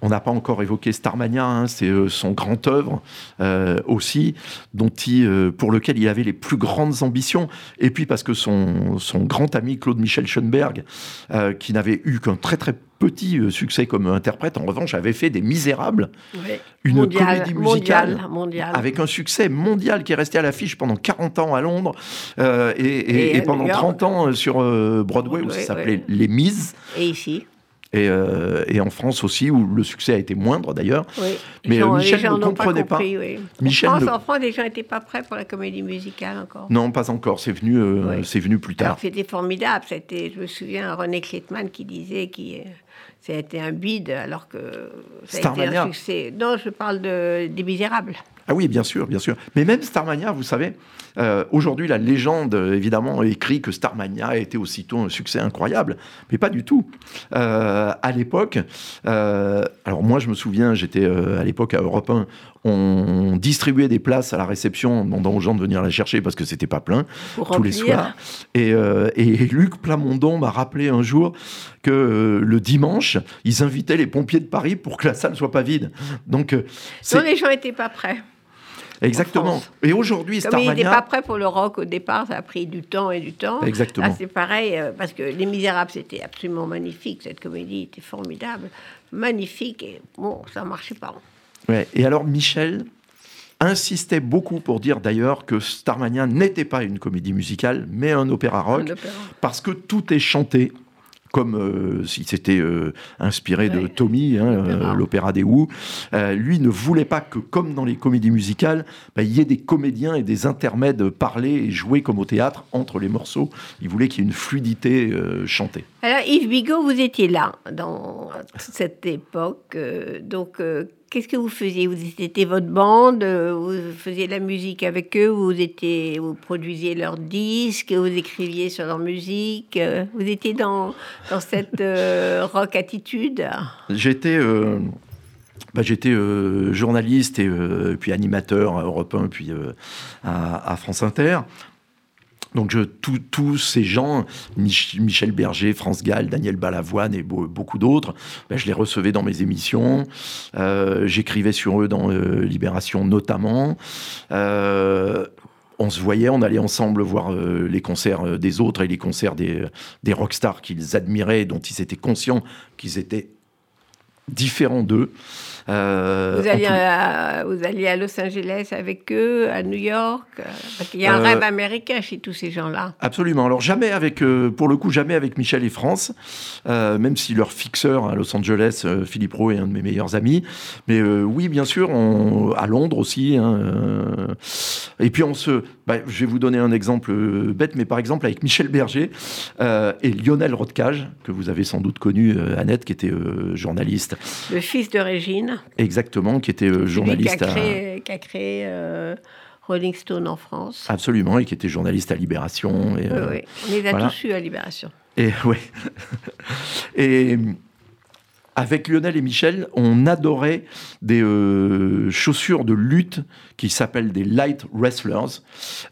On n'a pas encore évoqué Starmania, hein, c'est euh, son grand œuvre euh, aussi, dont il, euh, pour lequel il avait les plus grandes ambitions. Et puis parce que son, son grand ami Claude Michel Schoenberg, qui n'avait eu qu'un très très petit succès comme interprète, en revanche, avait fait des Misérables, une comédie musicale avec un succès mondial qui est resté à l'affiche pendant 40 ans à Londres et, pendant 30 ans sur Broadway, où ça s'appelait Les Mises. Et ici euh, et, en France aussi, où le succès a été moindre d'ailleurs. Mais euh, Michel ne comprenait pas. Michel en, France, en France, les gens n'étaient pas prêts pour la comédie musicale encore. Non, pas encore. C'est venu, euh, c'est venu plus tard. C'était formidable. C'était, je me souviens, René Kleitman qui disait que ça a été un bide alors que ça a été un succès. Non, je parle de, des Misérables. Ah oui, bien sûr, bien sûr. Mais même Starmania, vous savez, euh, aujourd'hui, la légende, évidemment, écrit que Starmania a été aussitôt un succès incroyable, mais pas du tout. Euh, à l'époque, euh, alors moi, je me souviens, j'étais à l'époque à Europe 1, on distribuait des places à la réception en demandant aux gens de venir la chercher parce que c'était pas plein tous les soirs. Et, et Luc Plamondon m'a rappelé un jour que le dimanche, ils invitaient les pompiers de Paris pour que la salle ne soit pas vide. Donc, non, les gens n'étaient pas prêts. Exactement. Et aujourd'hui, Comme il n'était pas prêt pour le rock au départ, ça a pris du temps et du temps. Exactement. c'est pareil, euh, parce que Les Misérables, c'était absolument magnifique. Cette comédie était formidable, magnifique. Et bon, ça ne marchait pas. Ouais. Et alors, Michel insistait beaucoup pour dire d'ailleurs que Starmania n'était pas une comédie musicale, mais un opéra rock, parce que tout est chanté comme euh, s'il s'était euh, inspiré de Tommy, hein, euh, l'opéra des Who. lui ne voulait pas que, comme dans les comédies musicales, bah, il y ait des comédiens et des intermèdes parlés et joués comme au théâtre entre les morceaux. Il voulait qu'il y ait une fluidité chantée. Alors Yves Bigot, vous étiez là dans cette époque. donc Qu'est-ce que vous faisiez? Vous étiez votre bande, vous faisiez la musique avec eux, vous, étiez, vous produisiez leurs disques, vous écriviez sur leur musique, vous étiez dans, dans cette euh, *laughs* rock attitude? J'étais... Euh, bah, euh, journaliste et puis animateur 1 puis à, France Inter. Donc tous ces gens, Michel Berger, France Gall, Daniel Balavoine et beaucoup d'autres, ben, je les recevais dans mes émissions. Euh, j'écrivais sur eux dans euh, Libération notamment. Euh, on se voyait, on allait ensemble voir les concerts des autres et les concerts des, des rockstars qu'ils admiraient, dont ils étaient conscients qu'ils étaient différents d'eux. Euh, vous, alliez à, vous alliez à Los Angeles avec eux, à New York euh, Parce qu'il y a un euh, rêve américain chez tous ces gens-là. Absolument. Alors jamais avec, pour le coup, jamais avec Michel et France, même si leur fixeur à Los Angeles, Philippe Rowe, est un de mes meilleurs amis. Mais oui, bien sûr, à Londres aussi. Hein, et puis on se... Bah, je vais vous donner un exemple bête, mais par exemple avec Michel Berger et Lionel Rodcage, que vous avez sans doute connu, Annette, qui était journaliste. Le fils de Régine. Exactement, qui était euh, journaliste qui a créé, qui a créé euh, Rolling Stone en France. Absolument, et qui était journaliste à Libération. Et, oui, euh, oui. On les a tous eu à Libération. Et, *laughs* ouais. et avec Lionel et Michel, on adorait des euh, chaussures de lutte qui s'appellent des Light Wrestlers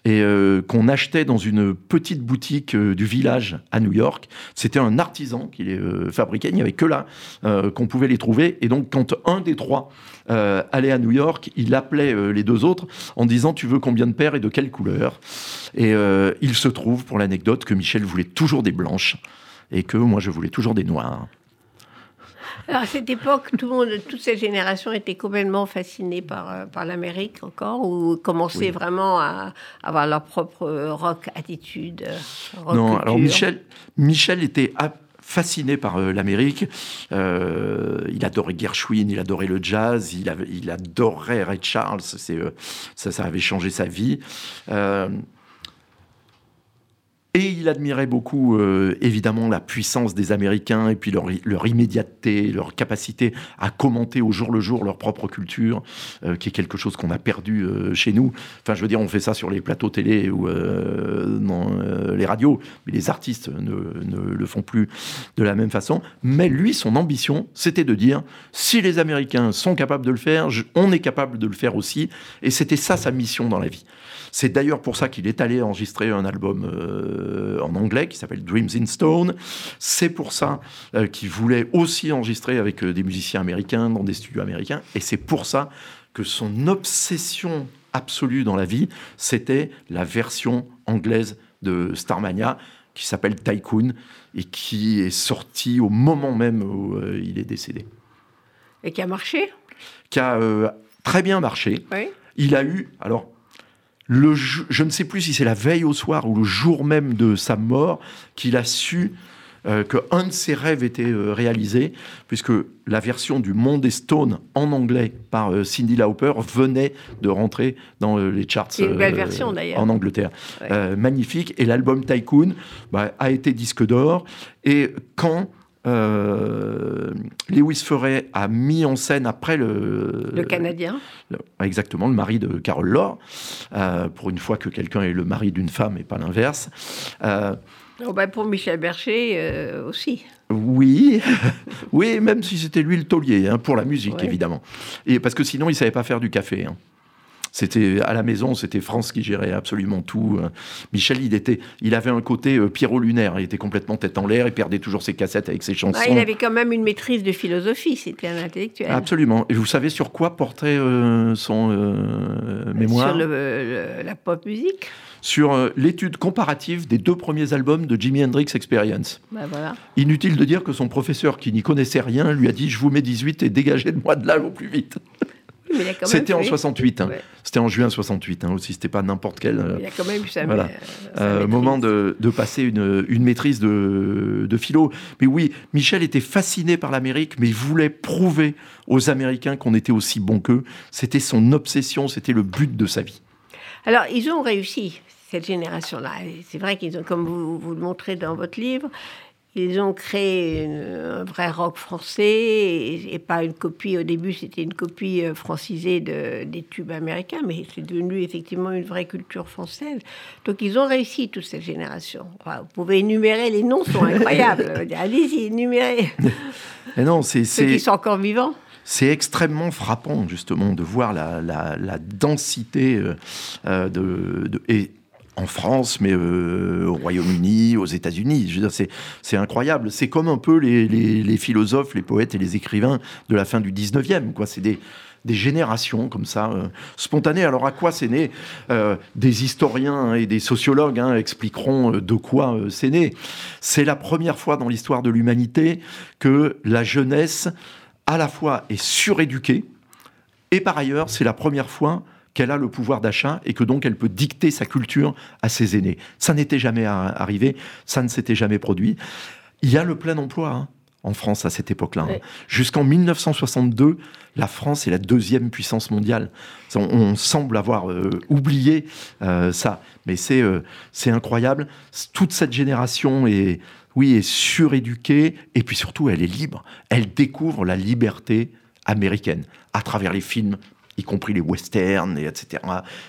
et euh, qu'on achetait dans une petite boutique euh, du village à New York. C'était un artisan qui les fabriquait, il n'y avait que là qu'on pouvait les trouver. Et donc, quand un des trois allait à New York, il appelait les deux autres en disant Tu veux combien de paires et de quelle couleur? Et il se trouve, pour l'anecdote, que Michel voulait toujours des blanches et que moi je voulais toujours des noires. Alors, à cette époque, tout le monde, toute cette génération était complètement fascinée par, euh, par l'Amérique encore, ou commençait vraiment à avoir leur propre rock attitude. Euh, non, alors Michel, Michel était fasciné par euh, l'Amérique. il adorait Gershwin, il adorait le jazz, il, il adorait Ray Charles. C'est, ça, ça avait changé sa vie. Et il admirait beaucoup, euh, évidemment, la puissance des Américains et puis leur, immédiateté, leur capacité à commenter au jour le jour leur propre culture, euh, qui est quelque chose qu'on a perdu euh, chez nous. Enfin, je veux dire, on fait ça sur les plateaux télé ou dans les radios, mais les artistes ne, le font plus de la même façon. Mais lui, son ambition, c'était de dire, si les Américains sont capables de le faire, on est capable de le faire aussi. Et c'était ça sa mission dans la vie. C'est d'ailleurs pour ça qu'il est allé enregistrer un album euh, en anglais qui s'appelle Dreams in Stone. C'est pour ça euh, qu'il voulait aussi enregistrer avec euh, des musiciens américains dans des studios américains. Et c'est pour ça que son obsession absolue dans la vie, c'était la version anglaise de Starmania qui s'appelle Tycoon et qui est sortie au moment même où il est décédé. Et qui a marché? Qui a très bien marché. Il a eu, alors le, je ne sais plus si c'est la veille au soir ou le jour même de sa mort qu'il a su euh, qu'un de ses rêves était euh, réalisé, puisque la version du Monde des Stones en anglais par euh, Cindy Lauper venait de rentrer dans les charts en Angleterre. magnifique. Et l'album Tycoon bah, a été disque d'or. Et quand euh, Lewis Ferret a mis en scène après le... Le Canadien. exactement, le mari de Carole Laure, euh, pour une fois que quelqu'un est le mari d'une femme et pas l'inverse. Euh, oh, bah, pour Michel Berger aussi. Oui, *laughs* oui, même si c'était lui le taulier, hein, pour la musique évidemment. Et parce que sinon il savait pas faire du café. Hein. C'était à la maison, c'était France qui gérait absolument tout. Michel, il était, il avait un côté euh, Pierrot lunaire. Il était complètement tête en l'air. Il perdait toujours ses cassettes avec ses chansons. il avait quand même une maîtrise de philosophie. C'était un intellectuel. Absolument. Et vous savez sur quoi portait euh, son euh, mémoire? Sur la pop musique sur l'étude comparative des deux premiers albums de Jimi Hendrix Experience. Ben voilà. Inutile de dire que son professeur, qui n'y connaissait rien, lui a dit Je vous mets 18 et dégagez de moi de là au plus vite. C'était en 68. Hein. C'était en juin 68 hein, aussi. C'était pas n'importe quel. Euh, il a quand même eu ça. Voilà. Euh, moment de, passer une, une maîtrise de, de, philo. Mais oui, Michel était fasciné par l'Amérique, mais il voulait prouver aux Américains qu'on était aussi bons qu'eux. C'était son obsession, c'était le but de sa vie. Alors, ils ont réussi, cette génération-là. C'est vrai qu'ils ont, comme vous, vous le montrez dans votre livre, ils ont créé un vrai rock français et, pas une copie. Au début, c'était une copie euh, francisée de, des tubes américains, mais c'est devenu effectivement une vraie culture française. Donc, ils ont réussi toute cette génération. vous pouvez énumérer, les noms sont incroyables. *laughs* Allez-y, énumérez. Mais non, c'est ceux qui sont encore vivants. C'est extrêmement frappant justement de voir la, la, densité euh, euh, de, de, et en France, mais euh, au Royaume-Uni, aux États-Unis. C'est incroyable. C'est comme un peu les, philosophes, les poètes et les écrivains de la fin du 19e. Quoi. C'est des, générations comme ça, euh, spontanées. Alors à quoi c'est né euh, Des historiens et des sociologues hein, expliqueront de quoi c'est né. C'est la première fois dans l'histoire de l'humanité que la jeunesse, à la fois, est suréduquée, et par ailleurs, c'est la première fois qu'elle a le pouvoir d'achat et que donc elle peut dicter sa culture à ses aînés. Ça n'était jamais arrivé, ça ne s'était jamais produit. Il y a le plein emploi hein, en France à cette époque-là. Hein. Jusqu'en 1962, la France est la deuxième puissance mondiale. On, semble avoir euh, oublié euh, ça, mais c'est euh, c'est incroyable. Toute cette génération est, oui, est suréduquée et puis surtout elle est libre. Elle découvre la liberté américaine à travers les films, y compris les westerns, et etc.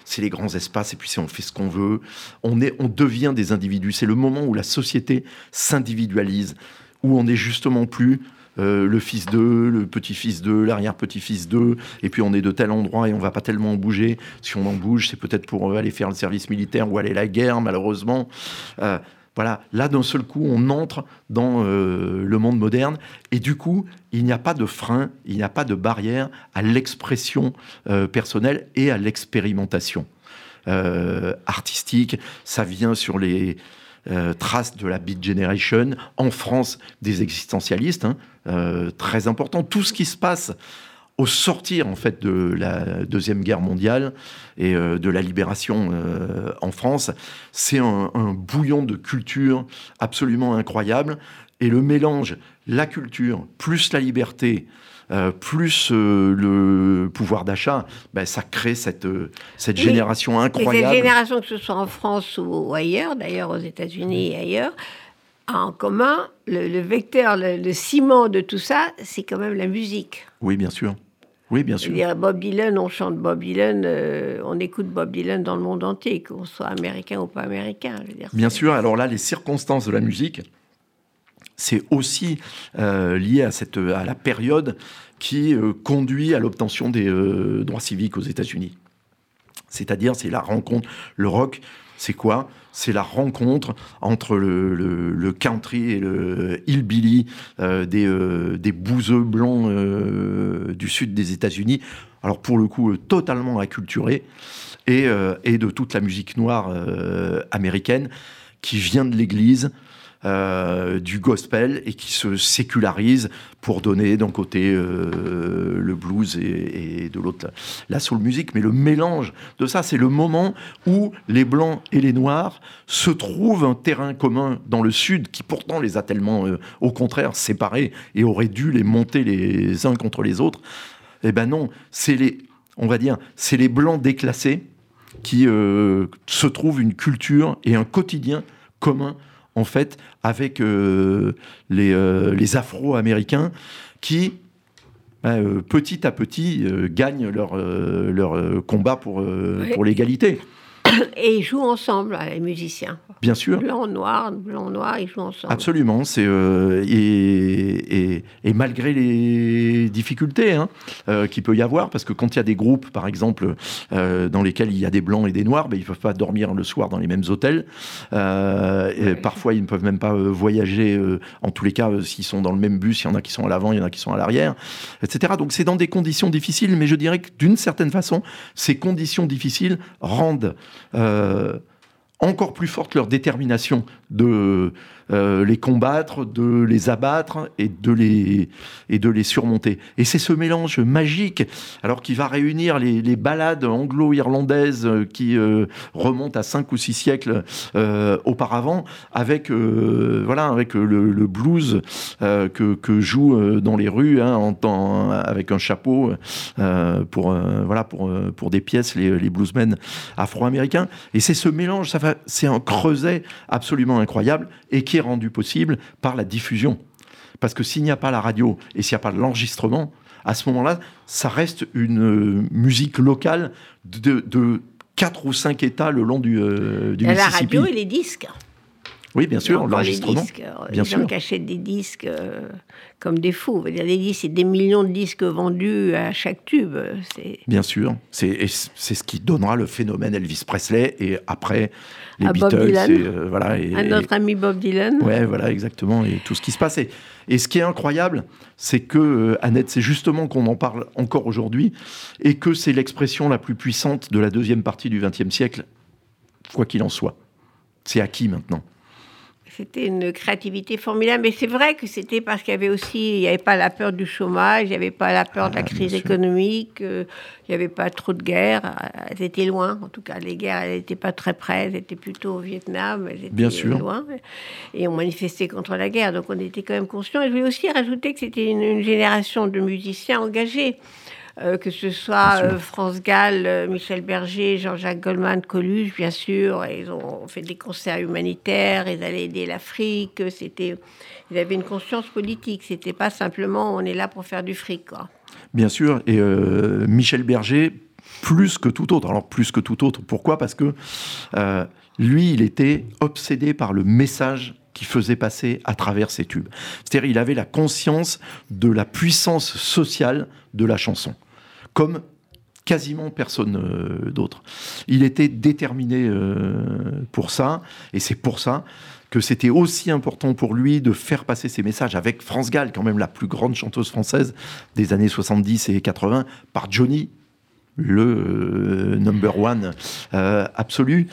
C'est les grands espaces, et puis on fait ce qu'on veut. On, est, on devient des individus. C'est le moment où la société s'individualise, où on n'est justement plus euh, le fils d'eux, le petit-fils d'eux, l'arrière-petit-fils d'eux, et puis on est de tel endroit et on va pas tellement bouger. Si on en bouge, c'est peut-être pour aller faire le service militaire ou aller à la guerre, malheureusement. Euh, voilà, là d'un seul coup, on entre dans euh, le monde moderne et du coup, il n'y a pas de frein, il n'y a pas de barrière à l'expression euh, personnelle et à l'expérimentation euh, artistique. Ça vient sur les traces de la Beat Generation, en France, des existentialistes, hein, très important. Tout ce qui se passe au sortir en fait de la deuxième guerre mondiale et euh, de la libération euh, en France, c'est un, bouillon de culture absolument incroyable. Et le mélange, la culture plus la liberté, euh, plus le pouvoir d'achat, ben, ça crée cette, cette génération incroyable. cette génération, que ce soit en France ou ailleurs, d'ailleurs aux États-Unis et ailleurs, a en commun le, vecteur, le, ciment de tout ça, c'est quand même la musique. Oui, bien sûr. Oui, bien sûr. Bob Dylan, on chante Bob Dylan, euh, on écoute Bob Dylan dans le monde entier, qu'on soit américain ou pas américain. bien sûr, alors là, les circonstances de la musique, c'est aussi euh, lié à, cette, à la période qui euh, conduit à l'obtention des droits civiques aux États-Unis. C'est-à-dire, c'est la rencontre, le rock, c'est quoi? C'est la rencontre entre le, country et le hillbilly euh, des, euh, des bouseux blancs euh, du sud des États-Unis. Alors pour le coup, totalement acculturés, et, et, de toute la musique noire américaine qui vient de l'Église, euh, du gospel et qui se sécularise pour donner d'un côté euh, le blues et, de l'autre la soul music. Mais le mélange de ça, c'est le moment où les blancs et les noirs se trouvent un terrain commun dans le sud qui pourtant les a tellement, euh, au contraire, séparés et aurait dû les monter les uns contre les autres. Eh ben non, c'est les, on va dire, c'est les blancs déclassés qui se trouvent une culture et un quotidien commun en fait, avec euh, les, euh, les Afro-Américains qui, bah, euh, petit à petit, gagnent leur, leur combat pour, pour l'égalité. *coughs* Et ils jouent ensemble, les musiciens. Bien sûr. Blanc, noir, blanc, noir, ils jouent ensemble. Absolument. C'est, euh, et, et, malgré les difficultés hein, euh, qu'il peut y avoir, parce que quand il y a des groupes, par exemple, euh, dans lesquels il y a des blancs et des noirs, ben, ils ne peuvent pas dormir le soir dans les mêmes hôtels. et parfois, ils ne peuvent même pas voyager, en tous les cas, s'ils sont dans le même bus, il y en a qui sont à l'avant, il y en a qui sont à l'arrière, etc. Donc c'est dans des conditions difficiles, mais je dirais que d'une certaine façon, ces conditions difficiles rendent euh, encore plus forte leur détermination de euh, les combattre, de les abattre et de les, et de les surmonter. Et c'est ce mélange magique, alors qui va réunir les, les balades anglo-irlandaises euh, qui euh, remontent à cinq ou six siècles auparavant, avec, voilà, avec le, blues que, que joue dans les rues hein, en temps, avec un chapeau pour, voilà, pour, pour des pièces, les, les bluesmen afro-américains. Et c'est ce mélange, c'est un creuset absolument incroyable et qui rendu possible par la diffusion. Parce que s'il n'y a pas la radio et s'il n'y a pas l'enregistrement, à ce moment-là, ça reste une euh, musique locale de, quatre ou cinq États le long du, euh, du La radio et les disques. Oui, bien sûr, l'enregistrement. Euh, bien sûr. achètent des disques comme des fous. Des disques, c'est des millions de disques vendus à chaque tube. Bien sûr, c'est ce qui donnera le phénomène Elvis Presley et après les à Beatles. Bob Dylan. Euh, voilà, et, à notre ami Bob Dylan. Ouais, voilà, exactement, et tout ce qui se passe. Et, ce qui est incroyable, c'est que, euh, Annette, c'est justement qu'on en parle encore aujourd'hui, et que c'est l'expression la plus puissante de la deuxième partie du XXe siècle, quoi qu'il en soit. C'est acquis maintenant. C'était une créativité formidable, mais c'est vrai que c'était parce qu'il y avait aussi, il n'y avait pas la peur du chômage, il n'y avait pas la peur de la ah, crise économique, euh, il n'y avait pas trop de guerres. Elles étaient loin, en tout cas, les guerres, elles n'étaient pas très près, elles étaient plutôt au Vietnam, elles étaient Bien sûr. loin. Et on manifestait contre la guerre, donc on était quand même conscients. Et je voulais aussi rajouter que c'était une génération de musiciens engagés. Euh, que ce soit euh, France Gall, euh, Michel Berger, Jean-Jacques Goldman, Coluche, bien sûr. ils ont fait des concerts humanitaires, ils allaient aider l'Afrique. C'était, ils avaient une conscience politique. C'était pas simplement on est là pour faire du fric. Quoi. Bien sûr. Et Michel Berger, plus que tout autre. Alors plus que tout autre. Pourquoi? Parce que lui, il était obsédé par le message qu'il faisait passer à travers ses tubes. C'est-à-dire, il avait la conscience de la puissance sociale de la chanson comme quasiment personne euh, d'autre. Il était déterminé euh, pour ça, et c'est pour ça que c'était aussi important pour lui de faire passer ses messages avec France Gall, quand même la plus grande chanteuse française des années 70 et 80, par Johnny, le euh, number one absolu.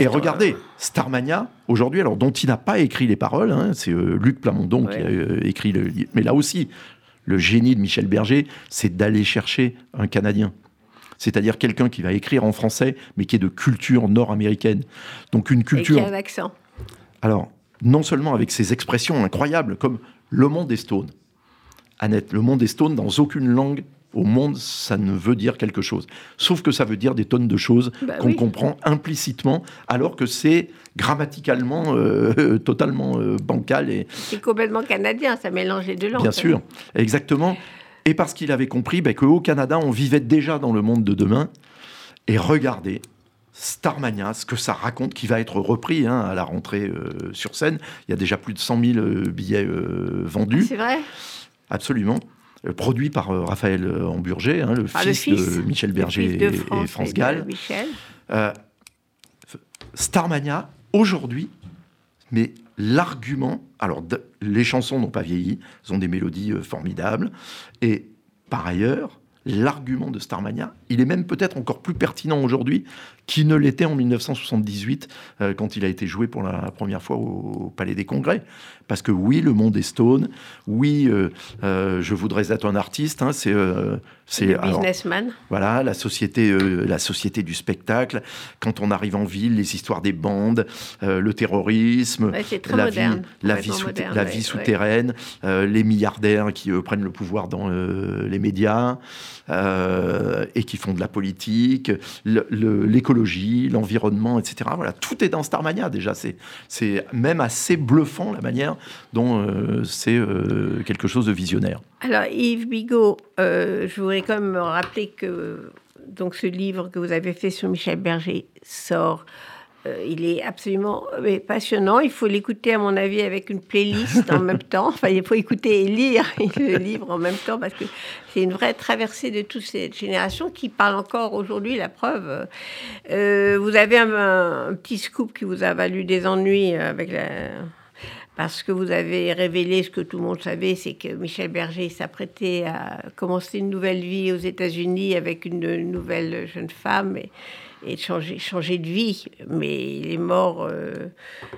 et regardez, Starmania, aujourd'hui, alors dont il n'a pas écrit les paroles, hein, c'est Luc Plamondon qui a écrit le mais là aussi, le génie de Michel Berger, c'est d'aller chercher un Canadien. C'est-à-dire quelqu'un qui va écrire en français, mais qui est de culture nord-américaine. Donc une culture. Et qui a un accent. Alors, non seulement avec ses expressions incroyables, comme le monde est stone. Annette, le monde est stone dans aucune langue au monde, ça ne veut dire quelque chose. Sauf que ça veut dire des tonnes de choses Bah qu'on oui. comprend implicitement, alors que c'est grammaticalement euh, *laughs* totalement euh, bancal et C'est complètement canadien, ça mélange les deux langues. bien sûr, exactement. Et parce qu'il avait compris ben, qu'au Canada, on vivait déjà dans le monde de demain. Et regardez, Starmania, ce que ça raconte, qui va être repris hein, à la rentrée euh, sur scène. Il y a déjà plus de 100 000 euh, billets vendus. C'est vrai? Absolument. Euh, Produit par euh, Raphaël euh, Hamburger, hein, le, Par le fils de Michel Berger de et- France et France de Gall. Euh, Starmania, aujourd'hui, mais l'argument, alors les chansons n'ont pas vieilli, elles ont des mélodies euh, formidables, et par ailleurs, l'argument de Starmania, il est même peut-être encore plus pertinent aujourd'hui qu'il ne l'était en 1978, euh, quand il a été joué pour la première fois au Palais des Congrès. Parce que oui, le monde est stone, oui, euh, euh, je voudrais être un artiste, hein, c'est... c'est businessman. voilà, la société, la société du spectacle. Quand on arrive en ville, les histoires des bandes, le terrorisme, Ouais, c'est très la moderne. vie, la vie, complètement souter- moderne, la ouais, vie ouais. souterraine, les milliardaires qui prennent le pouvoir dans les médias et qui font de la politique, l'écologie, l'environnement, etc. Voilà, tout est dans Starmania déjà. C'est, même assez bluffant la manière dont euh, c'est euh, quelque chose de visionnaire. Alors Yves Bigot, euh, je voudrais quand même me rappeler que donc ce livre que vous avez fait sur Michel Berger sort. Euh, il est absolument euh, mais passionnant. Il faut l'écouter, à mon avis, avec une playlist en *laughs* même temps. Enfin, il faut écouter et lire *laughs* le livre en même temps parce que c'est une vraie traversée de toute cette génération qui parle encore aujourd'hui. La preuve, Euh, vous avez un, un petit scoop qui vous a valu des ennuis avec la, parce que vous avez révélé ce que tout le monde savait, c'est que Michel Berger s'apprêtait à commencer une nouvelle vie aux États-Unis avec une nouvelle jeune femme et, et changer, changer de vie. Mais il est mort euh,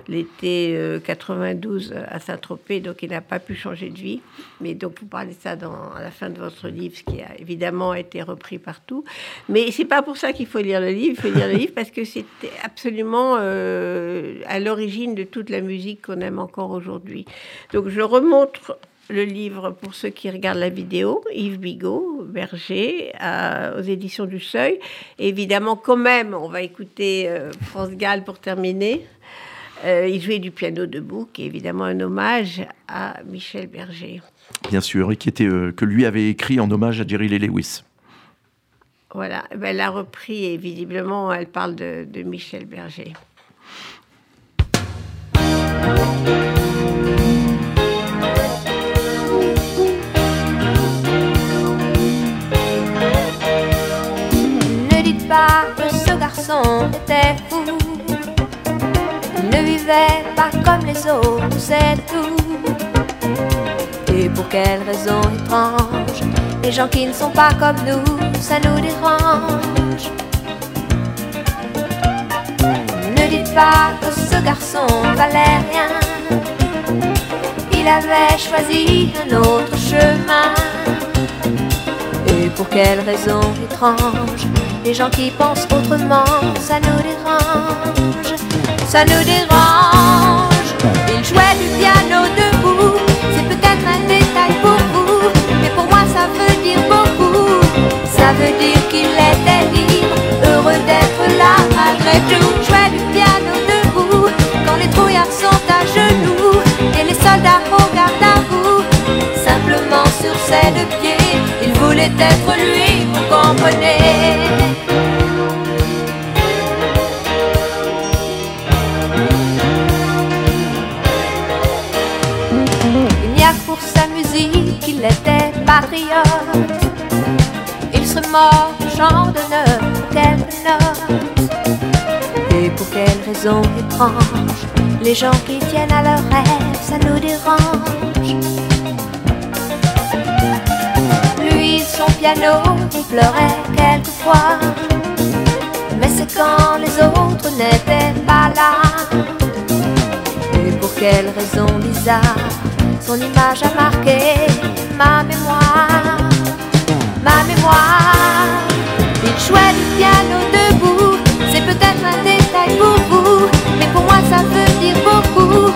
l'été euh, 92 à Saint-Tropez, donc il n'a pas pu changer de vie. Mais donc vous parlez ça dans, à la fin de votre livre, ce qui a évidemment été repris partout. Mais c'est pas pour ça qu'il faut lire le livre. Il faut lire le livre parce que c'était absolument euh, à l'origine de toute la musique qu'on aime encore aujourd'hui. Donc je remontre le livre pour ceux qui regardent la vidéo, Yves Bigot, Berger, à- aux éditions du Seuil. Et évidemment, quand même, on va écouter euh, France Gall pour terminer. Euh, il jouait du piano debout, qui est évidemment un hommage à Michel Berger. Bien sûr, et qui était, euh, que lui avait écrit en hommage à Jerry Lee Lewis. Voilà, Eh ben, elle a repris et visiblement, elle parle de, de Michel Berger. Ne vivait pas comme les autres, c'est tout. Et pour quelle raison étrange Les gens qui ne sont pas comme nous, ça nous dérange. Ne dites pas que ce garçon valait rien. Il avait choisi un autre chemin. Et pour quelle raison étrange Les gens qui pensent autrement, ça nous dérange, ça nous dérange. Il jouait du piano debout, c'est peut-être un détail pour vous, mais pour moi ça veut dire beaucoup. Ça veut dire qu'il était libre, heureux d'être là malgré tout. Jouait du piano debout, quand les trouillards sont à genoux et les soldats au garde à vous. Simplement sur il voulait être lui, vous comprenez. Il n'y a que pour sa musique qu'il était patriote. Il mort au champ d'honneur pour quelques notes. Et pour quelle raison étrange Les gens qui tiennent à leurs rêves, ça nous dérange. Piano, pleurait quelquefois. Mais c'est quand les autres n'étaient pas là. Et pour quelle raison bizarre son image a marqué ma mémoire, ma mémoire. Il jouait du piano debout, c'est peut-être un détail pour vous, mais pour moi ça veut dire beaucoup.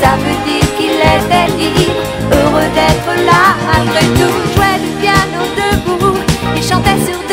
Ça veut dire qu'il était libre, heureux d'être là malgré tout. Jouait du piano il chantait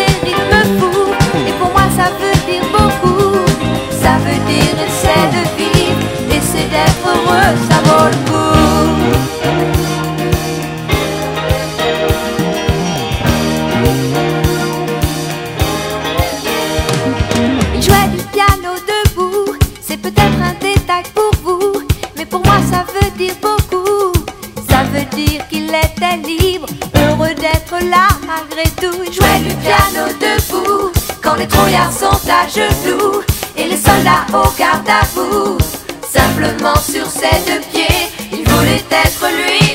jouait du piano debout, quand les trouillards sont à genoux et les soldats au garde à vous. Simplement sur ses deux pieds, il voulait être lui.